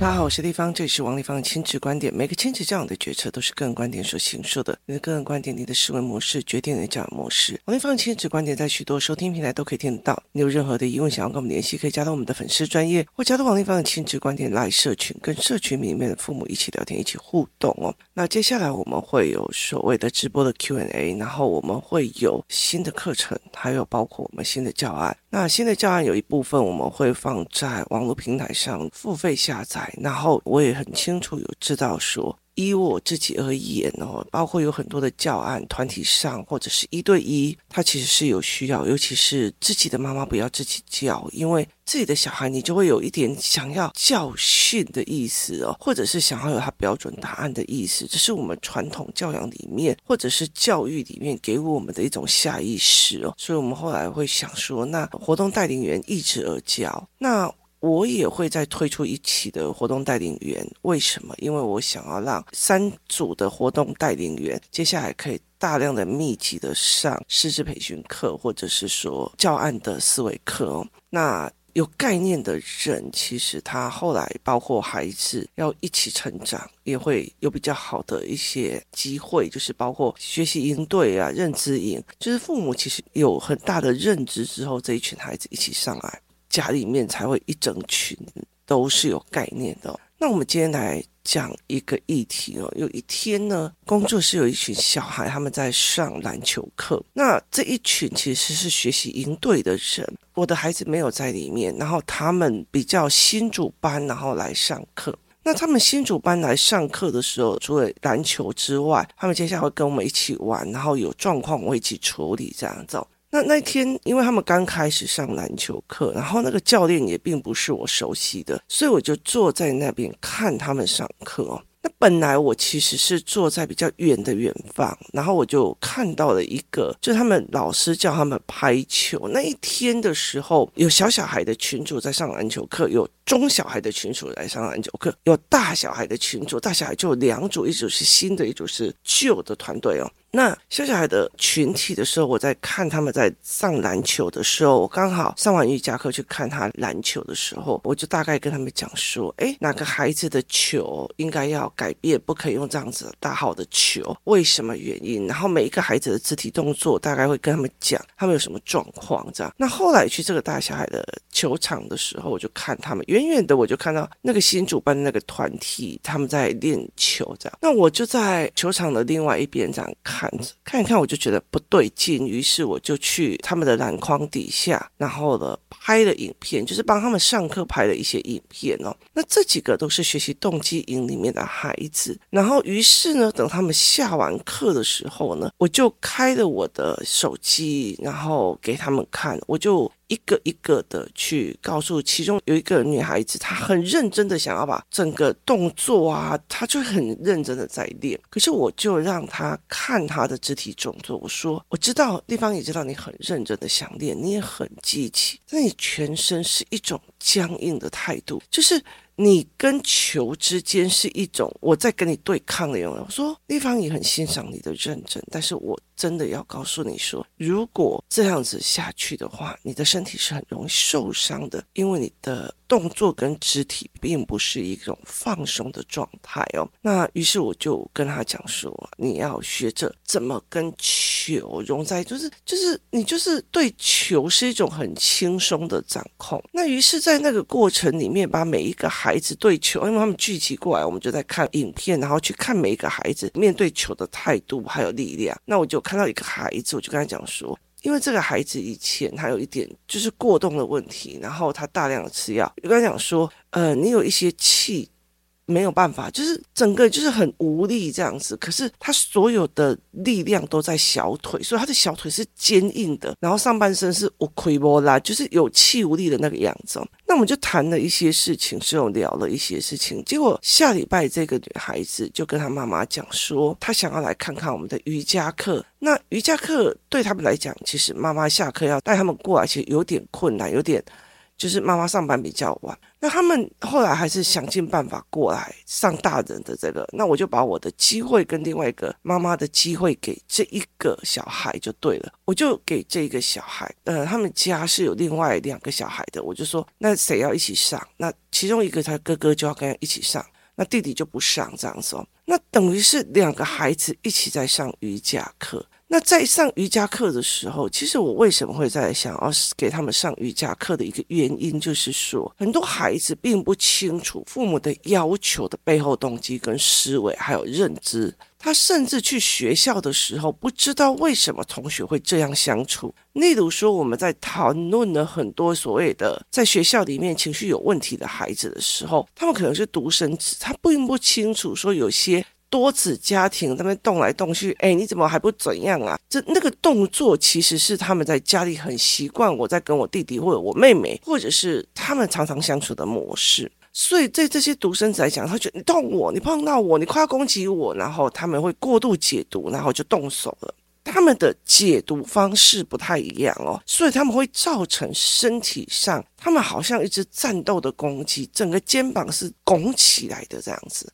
大家好，我是丽芳，这里是王丽芳的亲子观点。每个亲子教养的决策都是个人观点所形塑的。你的个人观点，你的思维模式决定你的教养模式。王丽芳的亲子观点在许多收听平台都可以听得到。你有任何的疑问想要跟我们联系，可以加到我们的粉丝专业，或加到王丽芳的亲子观点 LINE 社群，跟社群里面的父母一起聊天，一起互动哦。那接下来我们会有所谓的直播的 Q&A，然后我们会有新的课程，还有包括我们新的教案。那新的教案有一部分我们会放在网络平台上付费下载，然后我也很清楚有知道说，依我自己而言哦，包括有很多的教案，团体上或者是一对一，他其实是有需要，尤其是自己的妈妈不要自己教，因为自己的小孩你就会有一点想要教训的意思哦，或者是想要有他标准答案的意思，这是我们传统教养里面或者是教育里面给我们的一种下意识哦，所以我们后来会想说，那活动带领员一直而教，那。我也会再推出一期的活动带领员，为什么？因为我想要让三组的活动带领员接下来可以大量的密集的上师资培训课，或者是说教案的思维课哦。那有概念的人，其实他后来包括孩子要一起成长，也会有比较好的一些机会，就是包括学习营队啊、认知营，就是父母其实有很大的认知之后，这一群孩子一起上来。家里面才会一整群都是有概念的。那我们今天来讲一个议题哦。有一天呢，工作室有一群小孩，他们在上篮球课。那这一群其实是学习营队的人，我的孩子没有在里面。然后他们比较新组班，然后来上课。那他们新组班来上课的时候，除了篮球之外，他们接下来会跟我们一起玩，然后有状况我会一起处理这样子。那那天，因为他们刚开始上篮球课，然后那个教练也并不是我熟悉的，所以我就坐在那边看他们上课哦。那本来我其实是坐在比较远的远方，然后我就看到了一个，就他们老师叫他们拍球。那一天的时候，有小小孩的群主在上篮球课，有中小孩的群主来上篮球课，有大小孩的群主，大小孩就有两组，一组是新的，一组是旧的团队哦。那小小孩的群体的时候，我在看他们在上篮球的时候，我刚好上完瑜伽课去看他篮球的时候，我就大概跟他们讲说，诶，哪个孩子的球应该要改变，不可以用这样子大号的球，为什么原因？然后每一个孩子的肢体动作，大概会跟他们讲他们有什么状况这样。那后来去这个大小孩的球场的时候，我就看他们远远的，我就看到那个新主办的那个团体他们在练球这样。那我就在球场的另外一边这样看。看着看一看，我就觉得不对劲，于是我就去他们的篮筐底下，然后呢拍了影片，就是帮他们上课拍了一些影片哦。那这几个都是学习动机营里面的孩子，然后于是呢，等他们下完课的时候呢，我就开了我的手机，然后给他们看，我就。一个一个的去告诉，其中有一个女孩子，她很认真的想要把整个动作啊，她就很认真的在练。可是我就让她看她的肢体动作，我说我知道，丽芳也知道你很认真的想练，你也很积极，但你全身是一种僵硬的态度，就是。你跟球之间是一种我在跟你对抗的样子。我说丽芳也很欣赏你的认真，但是我真的要告诉你说，如果这样子下去的话，你的身体是很容易受伤的，因为你的。动作跟肢体并不是一种放松的状态哦。那于是我就跟他讲说，你要学着怎么跟球融在，就是就是你就是对球是一种很轻松的掌控。那于是，在那个过程里面，把每一个孩子对球，因为他们聚集过来，我们就在看影片，然后去看每一个孩子面对球的态度还有力量。那我就看到一个孩子，我就跟他讲说。因为这个孩子以前他有一点就是过动的问题，然后他大量的吃药。我跟他讲说，呃，你有一些气。没有办法，就是整个就是很无力这样子。可是他所有的力量都在小腿，所以他的小腿是坚硬的，然后上半身是无亏波拉，就是有气无力的那个样子。那我们就谈了一些事情，之后聊了一些事情。结果下礼拜这个女孩子就跟她妈妈讲说，她想要来看看我们的瑜伽课。那瑜伽课对他们来讲，其实妈妈下课要带他们过来，其实有点困难，有点。就是妈妈上班比较晚，那他们后来还是想尽办法过来上大人的这个，那我就把我的机会跟另外一个妈妈的机会给这一个小孩就对了，我就给这个小孩，呃，他们家是有另外两个小孩的，我就说那谁要一起上？那其中一个他哥哥就要跟他一起上，那弟弟就不上这样子哦，那等于是两个孩子一起在上瑜伽课。那在上瑜伽课的时候，其实我为什么会在想要给他们上瑜伽课的一个原因，就是说很多孩子并不清楚父母的要求的背后动机跟思维，还有认知。他甚至去学校的时候，不知道为什么同学会这样相处。例如说，我们在讨论了很多所谓的在学校里面情绪有问题的孩子的时候，他们可能是独生子，他并不清楚说有些。多子家庭，他们动来动去，哎，你怎么还不怎样啊？这那个动作其实是他们在家里很习惯，我在跟我弟弟或者我妹妹，或者是他们常常相处的模式。所以对这些独生子来讲，他觉得你动我，你碰到我，你快要攻击我，然后他们会过度解读，然后就动手了。他们的解读方式不太一样哦，所以他们会造成身体上，他们好像一只战斗的攻击，整个肩膀是拱起来的这样子。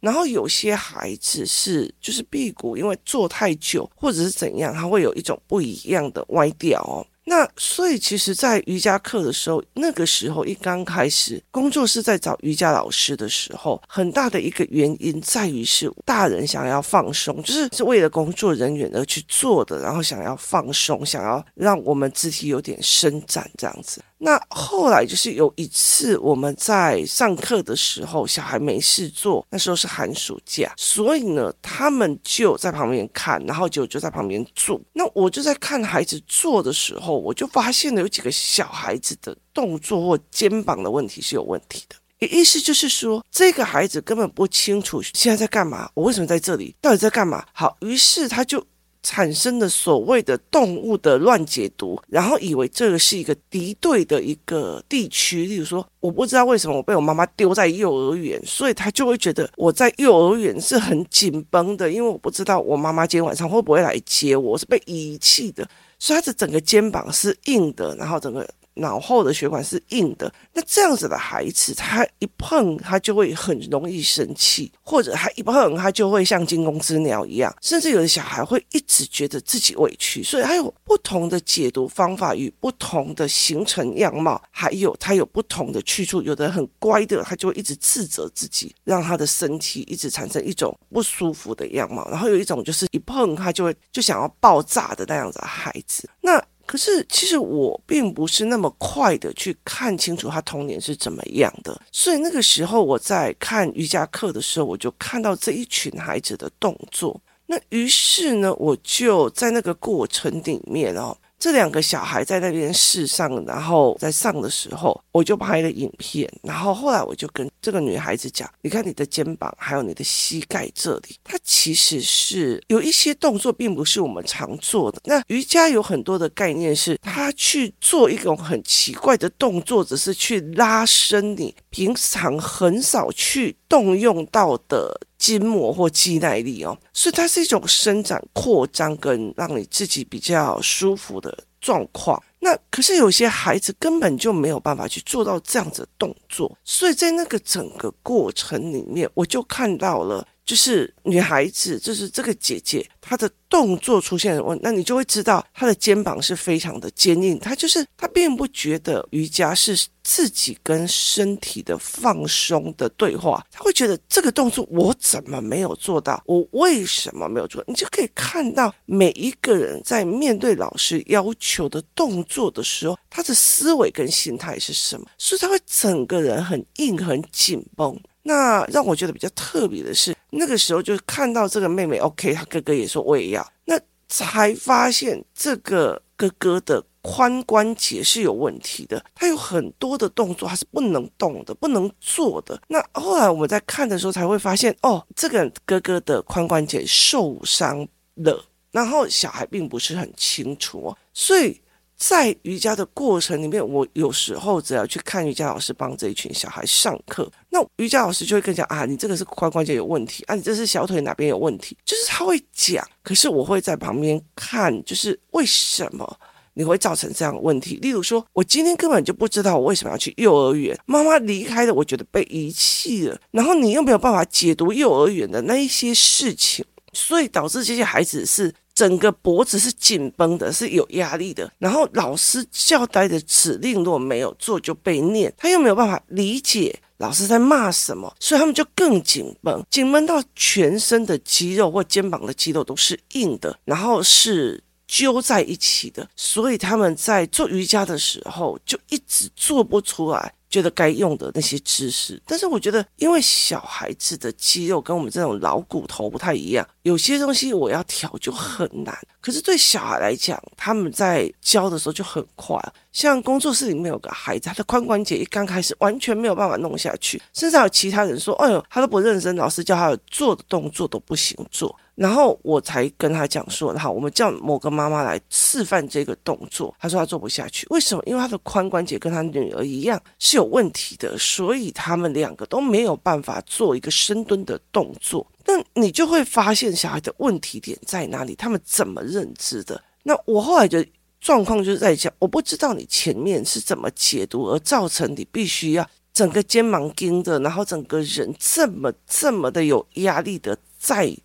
然后有些孩子是就是屁股，因为坐太久或者是怎样，他会有一种不一样的歪掉哦。那所以其实，在瑜伽课的时候，那个时候一刚开始工作室在找瑜伽老师的时候，很大的一个原因在于是大人想要放松，就是是为了工作人员而去做的，然后想要放松，想要让我们肢体有点伸展这样子。那后来就是有一次我们在上课的时候，小孩没事做，那时候是寒暑假，所以呢，他们就在旁边看，然后就就在旁边做。那我就在看孩子做的时候，我就发现了有几个小孩子的动作或肩膀的问题是有问题的。意思就是说，这个孩子根本不清楚现在在干嘛，我为什么在这里，到底在干嘛？好，于是他就。产生的所谓的动物的乱解读，然后以为这个是一个敌对的一个地区，例如说，我不知道为什么我被我妈妈丢在幼儿园，所以他就会觉得我在幼儿园是很紧绷的，因为我不知道我妈妈今天晚上会不会来接我，是被遗弃的，所以他的整个肩膀是硬的，然后整个。脑后的血管是硬的，那这样子的孩子，他一碰他就会很容易生气，或者他一碰他就会像惊弓之鸟一样，甚至有的小孩会一直觉得自己委屈，所以他有不同的解读方法与不同的形成样貌，还有他有不同的去处。有的很乖的，他就会一直自责自己，让他的身体一直产生一种不舒服的样貌，然后有一种就是一碰他就会就想要爆炸的那样子的孩子，那。可是，其实我并不是那么快的去看清楚他童年是怎么样的，所以那个时候我在看瑜伽课的时候，我就看到这一群孩子的动作。那于是呢，我就在那个过程里面哦。这两个小孩在那边试上，然后在上的时候，我就拍了影片。然后后来我就跟这个女孩子讲：“你看你的肩膀，还有你的膝盖这里，它其实是有一些动作，并不是我们常做的。那瑜伽有很多的概念是，他去做一种很奇怪的动作，只是去拉伸你平常很少去动用到的。”筋膜或肌耐力哦，所以它是一种伸展、扩张跟让你自己比较舒服的状况。那可是有些孩子根本就没有办法去做到这样子的动作，所以在那个整个过程里面，我就看到了。就是女孩子，就是这个姐姐，她的动作出现了问，那你就会知道她的肩膀是非常的坚硬。她就是她并不觉得瑜伽是自己跟身体的放松的对话，她会觉得这个动作我怎么没有做到？我为什么没有做？你就可以看到每一个人在面对老师要求的动作的时候，他的思维跟心态是什么？所以他会整个人很硬、很紧绷。那让我觉得比较特别的是，那个时候就看到这个妹妹，OK，她哥哥也说我也要，那才发现这个哥哥的髋关节是有问题的，他有很多的动作他是不能动的，不能做的。那后来我们在看的时候才会发现，哦，这个哥哥的髋关节受伤了，然后小孩并不是很清楚哦，所以。在瑜伽的过程里面，我有时候只要去看瑜伽老师帮这一群小孩上课，那瑜伽老师就会跟你讲啊，你这个是髋关节有问题啊，你这是小腿哪边有问题，就是他会讲，可是我会在旁边看，就是为什么？你会造成这样的问题。例如说，我今天根本就不知道我为什么要去幼儿园，妈妈离开了，我觉得被遗弃了，然后你又没有办法解读幼儿园的那一些事情，所以导致这些孩子是整个脖子是紧绷的，是有压力的。然后老师交代的指令如果没有做就被念，他又没有办法理解。老师在骂什么？所以他们就更紧绷，紧绷到全身的肌肉或肩膀的肌肉都是硬的，然后是揪在一起的。所以他们在做瑜伽的时候就一直做不出来。觉得该用的那些知识，但是我觉得，因为小孩子的肌肉跟我们这种老骨头不太一样，有些东西我要调就很难。可是对小孩来讲，他们在教的时候就很快。像工作室里面有个孩子，他的髋关节一刚开始完全没有办法弄下去，甚至还有其他人说：“哎呦，他都不认真，老师叫他做的动作都不行做。”然后我才跟他讲说，好，我们叫某个妈妈来示范这个动作。他说他做不下去，为什么？因为他的髋关节跟他女儿一样是有问题的，所以他们两个都没有办法做一个深蹲的动作。那你就会发现小孩的问题点在哪里？他们怎么认知的？那我后来的状况就是在讲，我不知道你前面是怎么解读，而造成你必须要整个肩膀硬的，然后整个人这么这么的有压力的在。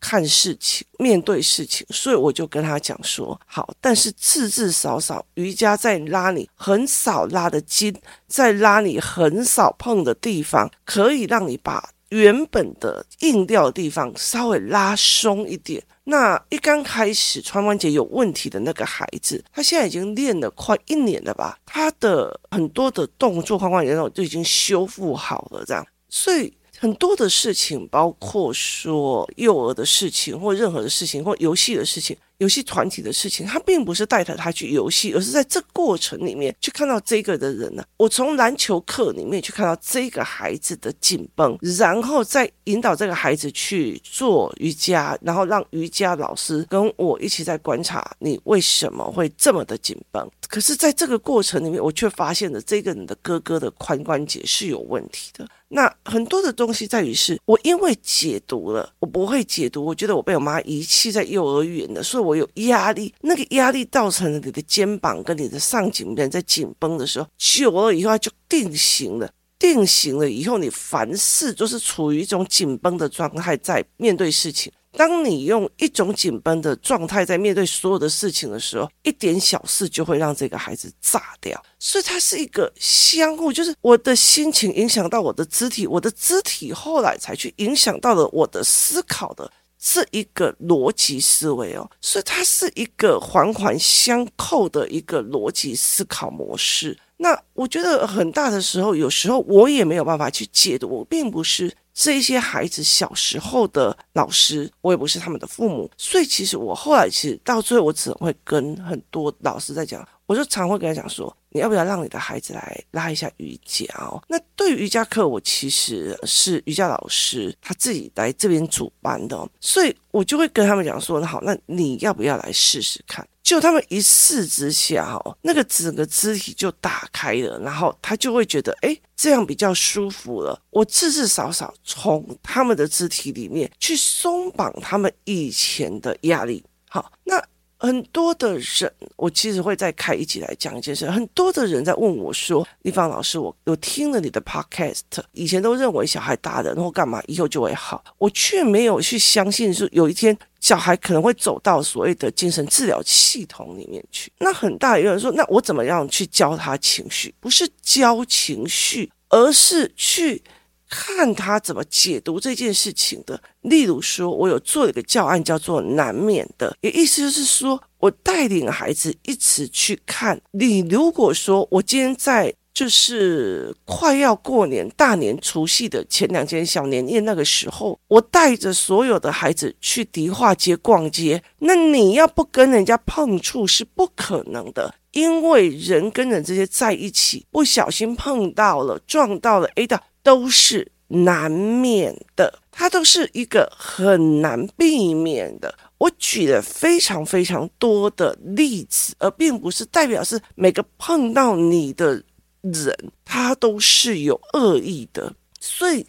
看事情，面对事情，所以我就跟他讲说，好，但是至至少少瑜伽在拉你很少拉的筋，在拉你很少碰的地方，可以让你把原本的硬掉的地方稍微拉松一点。那一刚开始髋关节有问题的那个孩子，他现在已经练了快一年了吧，他的很多的动作髋关节都已经修复好了，这样，所以。很多的事情，包括说幼儿的事情，或任何的事情，或游戏的事情。游戏团体的事情，他并不是带着他去游戏，而是在这过程里面去看到这个的人呢。我从篮球课里面去看到这个孩子的紧绷，然后再引导这个孩子去做瑜伽，然后让瑜伽老师跟我一起在观察你为什么会这么的紧绷。可是，在这个过程里面，我却发现了这个人的哥哥的髋关节是有问题的。那很多的东西在于是我因为解读了，我不会解读，我觉得我被我妈遗弃在幼儿园的，所以我。有压力，那个压力造成了你的肩膀跟你的上颈部在紧绷的时候，久了以后它就定型了。定型了以后，你凡事都是处于一种紧绷的状态，在面对事情。当你用一种紧绷的状态在面对所有的事情的时候，一点小事就会让这个孩子炸掉。所以它是一个相互，就是我的心情影响到我的肢体，我的肢体后来才去影响到了我的思考的。这一个逻辑思维哦，所以它是一个环环相扣的一个逻辑思考模式。那我觉得很大的时候，有时候我也没有办法去解读。我并不是这些孩子小时候的老师，我也不是他们的父母，所以其实我后来其实到最后，我只会跟很多老师在讲，我就常会跟他讲说。你要不要让你的孩子来拉一下瑜伽哦？那对于瑜伽课，我其实是瑜伽老师他自己来这边主办的，所以我就会跟他们讲说：那好，那你要不要来试试看？就他们一试之下哦，那个整个肢体就打开了，然后他就会觉得，哎，这样比较舒服了。我至至少少从他们的肢体里面去松绑他们以前的压力。好，那。很多的人，我其实会再开一集来讲一件事。很多的人在问我说：“丽芳老师，我有听了你的 podcast，以前都认为小孩大人或干嘛以后就会好，我却没有去相信说有一天小孩可能会走到所谓的精神治疗系统里面去。”那很大有人说：“那我怎么样去教他情绪？不是教情绪，而是去。”看他怎么解读这件事情的。例如说，我有做一个教案，叫做“难免的”，也意思就是说，我带领孩子一起去看。你如果说我今天在就是快要过年大年除夕的前两天小年夜那个时候，我带着所有的孩子去迪化街逛街，那你要不跟人家碰触是不可能的，因为人跟人之间在一起，不小心碰到了、撞到了，哎的。都是难免的，它都是一个很难避免的。我举了非常非常多的例子，而并不是代表是每个碰到你的人，他都是有恶意的。所以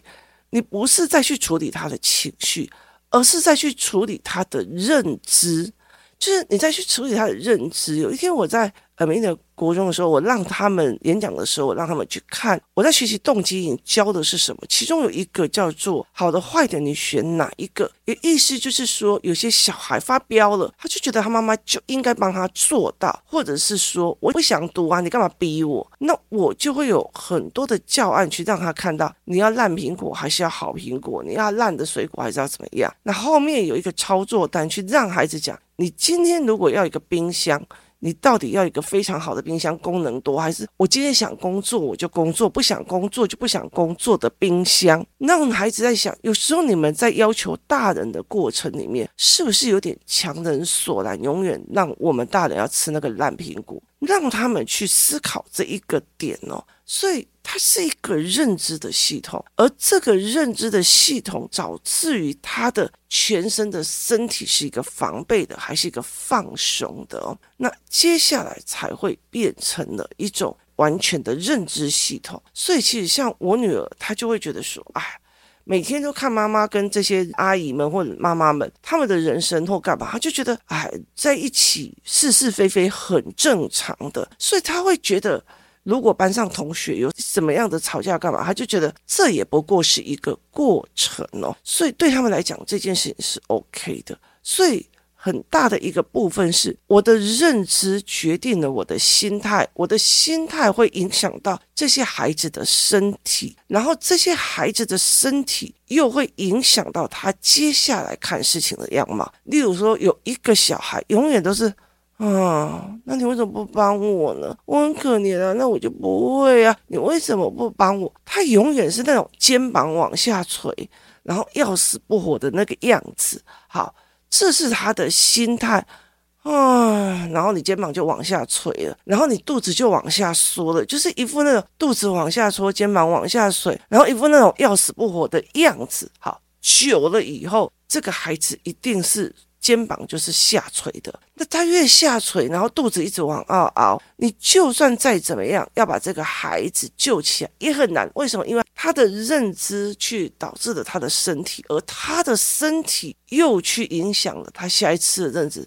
你不是再去处理他的情绪，而是再去处理他的认知。就是你再去处理他的认知。有一天我在呃，美的国中的时候，我让他们演讲的时候，我让他们去看我在学习动机营教的是什么。其中有一个叫做好的坏的，你选哪一个？有意思就是说，有些小孩发飙了，他就觉得他妈妈就应该帮他做到，或者是说我不想读啊，你干嘛逼我？那我就会有很多的教案去让他看到，你要烂苹果还是要好苹果？你要烂的水果还是要怎么样？那后面有一个操作单去让孩子讲，你今天如果要一个冰箱。你到底要一个非常好的冰箱，功能多，还是我今天想工作我就工作，不想工作就不想工作的冰箱？让孩子在想，有时候你们在要求大人的过程里面，是不是有点强人所难？永远让我们大人要吃那个烂苹果，让他们去思考这一个点哦。所以它是一个认知的系统，而这个认知的系统导致于他的全身的身体是一个防备的，还是一个放松的哦？那接下来才会变成了一种完全的认知系统。所以其实像我女儿，她就会觉得说，哎，每天都看妈妈跟这些阿姨们或者妈妈们他们的人生或干嘛，她就觉得哎，在一起是是非非很正常的，所以她会觉得。如果班上同学有什么样的吵架干嘛，他就觉得这也不过是一个过程哦，所以对他们来讲这件事情是 OK 的。所以很大的一个部分是我的认知决定了我的心态，我的心态会影响到这些孩子的身体，然后这些孩子的身体又会影响到他接下来看事情的样貌。例如说，有一个小孩永远都是。啊，那你为什么不帮我呢？我很可怜啊，那我就不会啊。你为什么不帮我？他永远是那种肩膀往下垂，然后要死不活的那个样子。好，这是他的心态啊。然后你肩膀就往下垂了，然后你肚子就往下缩了，就是一副那种肚子往下缩，肩膀往下垂，然后一副那种要死不活的样子。好，久了以后，这个孩子一定是。肩膀就是下垂的，那他越下垂，然后肚子一直往凹凹，你就算再怎么样要把这个孩子救起来也很难。为什么？因为他的认知去导致了他的身体，而他的身体又去影响了他下一次的认知。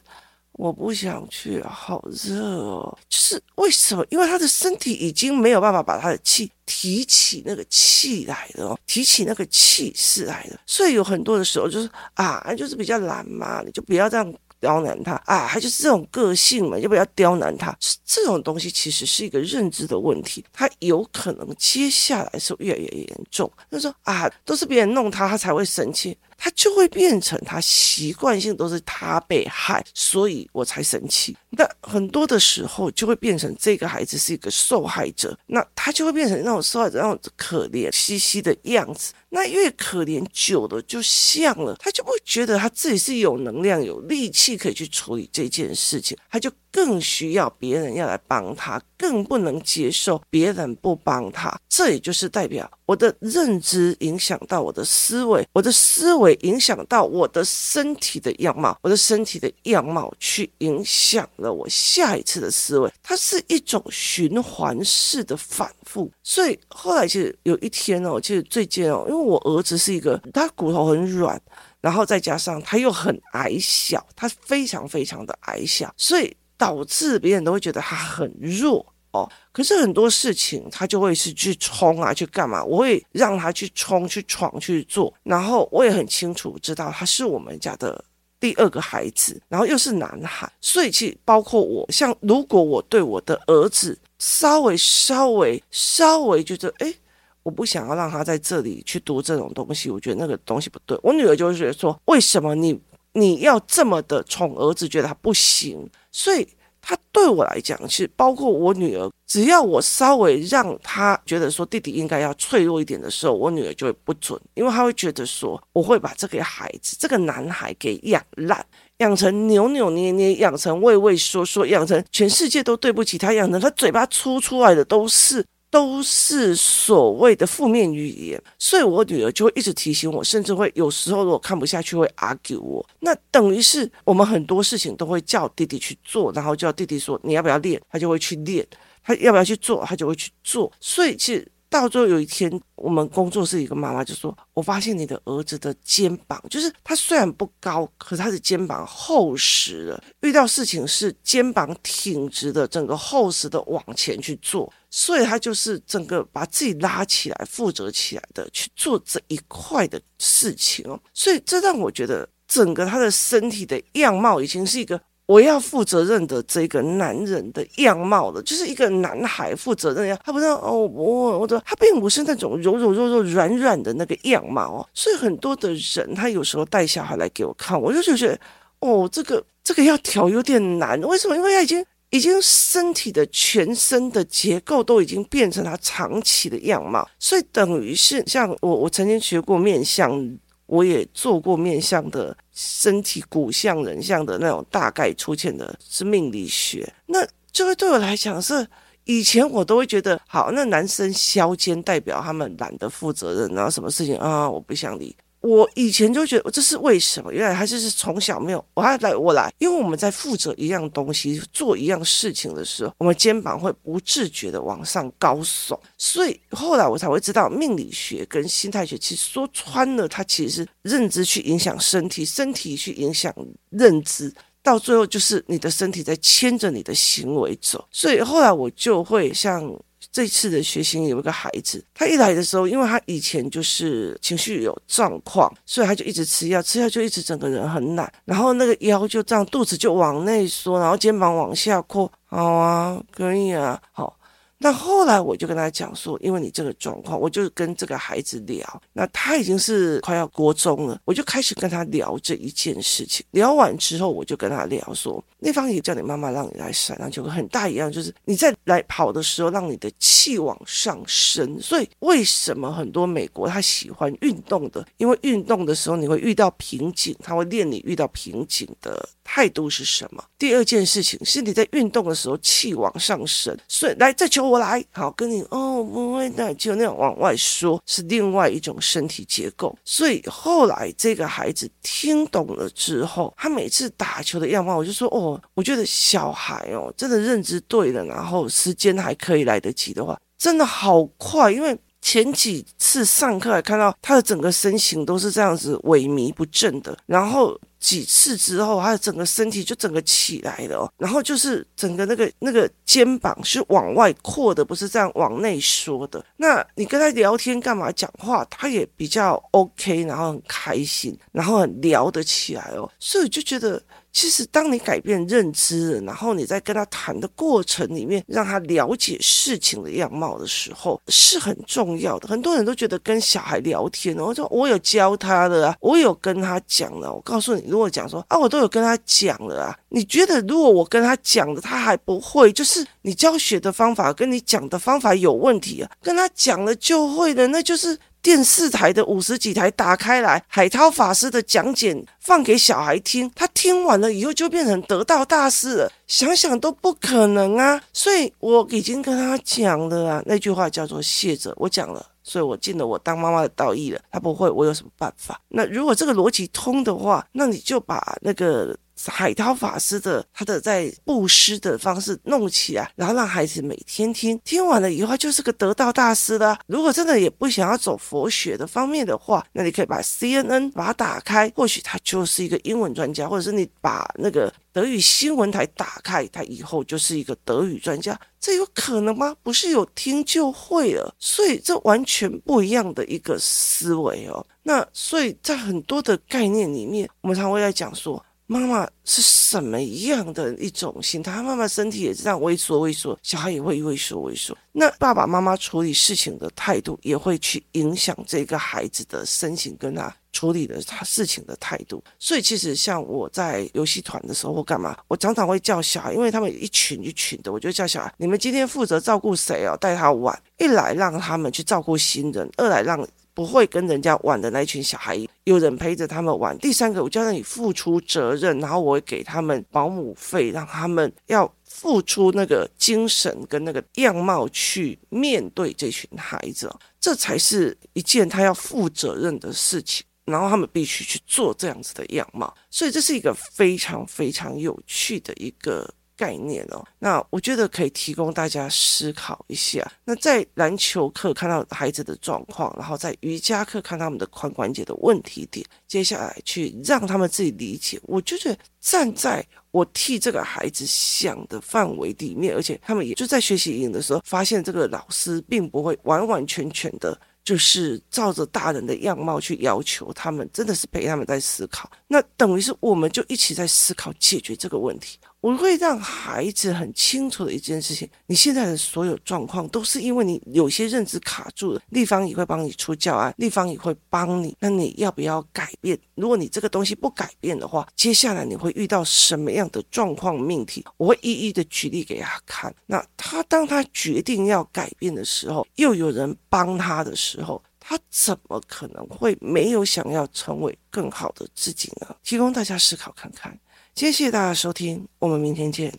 我不想去，好热哦！就是为什么？因为他的身体已经没有办法把他的气提起那个气来了哦，提起那个气势来了。所以有很多的时候就是啊，就是比较懒嘛，你就不要这样刁难他啊，他就是这种个性嘛，就不要刁难他。这种东西其实是一个认知的问题，他有可能接下来是越来越严重。他说啊，都是别人弄他，他才会生气。他就会变成他习惯性都是他被害，所以我才生气。那很多的时候就会变成这个孩子是一个受害者，那他就会变成那种受害者那种可怜兮兮的样子。那越可怜久了就像了，他就不会觉得他自己是有能量、有力气可以去处理这件事情，他就更需要别人要来帮他，更不能接受别人不帮他。这也就是代表我的认知影响到我的思维，我的思维。影响到我的身体的样貌，我的身体的样貌去影响了我下一次的思维，它是一种循环式的反复。所以后来其实有一天哦，其实最近哦，因为我儿子是一个他骨头很软，然后再加上他又很矮小，他非常非常的矮小，所以导致别人都会觉得他很弱。哦，可是很多事情他就会是去冲啊，去干嘛？我会让他去冲、去闯、去做。然后我也很清楚知道他是我们家的第二个孩子，然后又是男孩，所以其实包括我，像如果我对我的儿子稍微、稍微、稍微觉得，哎，我不想要让他在这里去读这种东西，我觉得那个东西不对。我女儿就会觉得说，为什么你你要这么的宠儿子，觉得他不行？所以。他对我来讲，其实包括我女儿，只要我稍微让她觉得说弟弟应该要脆弱一点的时候，我女儿就会不准，因为她会觉得说我会把这个孩子，这个男孩给养烂，养成扭扭捏捏，养成畏畏缩缩，养成全世界都对不起他，养成他嘴巴出出来的都是。都是所谓的负面语言，所以我女儿就会一直提醒我，甚至会有时候如果看不下去会 argue 我。那等于是我们很多事情都会叫弟弟去做，然后叫弟弟说你要不要练，他就会去练；他要不要去做，他就会去做。所以其实到最后有一天，我们工作室一个妈妈就说：“我发现你的儿子的肩膀，就是他虽然不高，可是他的肩膀厚实了。遇到事情是肩膀挺直的，整个厚实的往前去做，所以他就是整个把自己拉起来、负责起来的去做这一块的事情哦。所以这让我觉得，整个他的身体的样貌已经是一个。”我要负责任的这个男人的样貌了，就是一个男孩负责任呀。他不是哦，我我的他并不是那种柔柔弱弱软软的那个样貌哦。所以很多的人，他有时候带小孩来给我看，我就就觉得哦，这个这个要调有点难。为什么？因为他已经已经身体的全身的结构都已经变成他长期的样貌，所以等于是像我我曾经学过面相。我也做过面相的身体骨相、人像的那种大概出现的是命理学，那这个对我来讲是以前我都会觉得好，那男生削肩代表他们懒得负责任，然后什么事情啊，我不想理。我以前就觉得这是为什么？原来还是是从小没有，我还来我来，因为我们在负责一样东西、做一样事情的时候，我们肩膀会不自觉的往上高耸，所以后来我才会知道，命理学跟心态学其实说穿了，它其实是认知去影响身体，身体去影响认知，到最后就是你的身体在牵着你的行为走，所以后来我就会像。这次的学习有一个孩子，他一来的时候，因为他以前就是情绪有状况，所以他就一直吃药，吃药就一直整个人很懒，然后那个腰就这样，肚子就往内缩，然后肩膀往下扩。好啊，可以啊，好。那后来我就跟他讲说，因为你这个状况，我就跟这个孩子聊。那他已经是快要国中了，我就开始跟他聊这一件事情。聊完之后，我就跟他聊说，那方也叫你妈妈让你来闪，篮球很大一样，就是你在来跑的时候，让你的气往上升。所以为什么很多美国他喜欢运动的？因为运动的时候你会遇到瓶颈，他会练你遇到瓶颈的态度是什么。第二件事情是你在运动的时候气往上升，所以来这球。我来好跟你哦，不会的，就那样往外说，是另外一种身体结构。所以后来这个孩子听懂了之后，他每次打球的样貌，我就说哦，我觉得小孩哦，真的认知对了，然后时间还可以来得及的话，真的好快。因为前几次上课还看到他的整个身形都是这样子萎靡不振的，然后。几次之后，他的整个身体就整个起来了，然后就是整个那个那个肩膀是往外扩的，不是这样往内缩的。那你跟他聊天干嘛讲话，他也比较 OK，然后很开心，然后很聊得起来哦，所以就觉得。其实，当你改变认知，然后你在跟他谈的过程里面，让他了解事情的样貌的时候，是很重要的。很多人都觉得跟小孩聊天，我说我有教他的啊，我有跟他讲了。我告诉你，如果讲说啊，我都有跟他讲了啊，你觉得如果我跟他讲的他还不会，就是你教学的方法跟你讲的方法有问题啊？跟他讲了就会的，那就是。电视台的五十几台打开来，海涛法师的讲解放给小孩听，他听完了以后就变成得道大师了。想想都不可能啊！所以我已经跟他讲了啊，那句话叫做“谢着”，我讲了，所以我尽了我当妈妈的道义了。他不会，我有什么办法？那如果这个逻辑通的话，那你就把那个。海涛法师的他的在布施的方式弄起来，然后让孩子每天听，听完了以后就是个得道大师了。如果真的也不想要走佛学的方面的话，那你可以把 CNN 把它打开，或许他就是一个英文专家，或者是你把那个德语新闻台打开，他以后就是一个德语专家，这有可能吗？不是有听就会了，所以这完全不一样的一个思维哦。那所以在很多的概念里面，我们常会在讲说。妈妈是什么样的一种心态？妈妈身体也是这样微缩微缩，小孩也会微缩微缩。那爸爸妈妈处理事情的态度也会去影响这个孩子的身形，跟他处理的他事情的态度。所以其实像我在游戏团的时候或干嘛，我常常会叫小孩，因为他们一群一群的，我就叫小孩：你们今天负责照顾谁哦？带他玩。一来让他们去照顾新人，二来让。不会跟人家玩的那群小孩，有人陪着他们玩。第三个，我就让你付出责任，然后我会给他们保姆费，让他们要付出那个精神跟那个样貌去面对这群孩子，这才是一件他要负责任的事情。然后他们必须去做这样子的样貌，所以这是一个非常非常有趣的一个。概念哦。那我觉得可以提供大家思考一下。那在篮球课看到孩子的状况，然后在瑜伽课看他们的髋关节的问题点，接下来去让他们自己理解。我就觉得站在我替这个孩子想的范围里面，而且他们也就在学习营的时候，发现这个老师并不会完完全全的。就是照着大人的样貌去要求他们，真的是陪他们在思考。那等于是我们就一起在思考解决这个问题。我会让孩子很清楚的一件事情：你现在的所有状况都是因为你有些认知卡住了。立方也会帮你出教案，立方也会帮你。那你要不要改变？如果你这个东西不改变的话，接下来你会遇到什么样的状况命题？我会一一的举例给他看。那他当他决定要改变的时候，又有人帮他的时候，他怎么可能会没有想要成为更好的自己呢？提供大家思考看看。谢谢大家收听，我们明天见。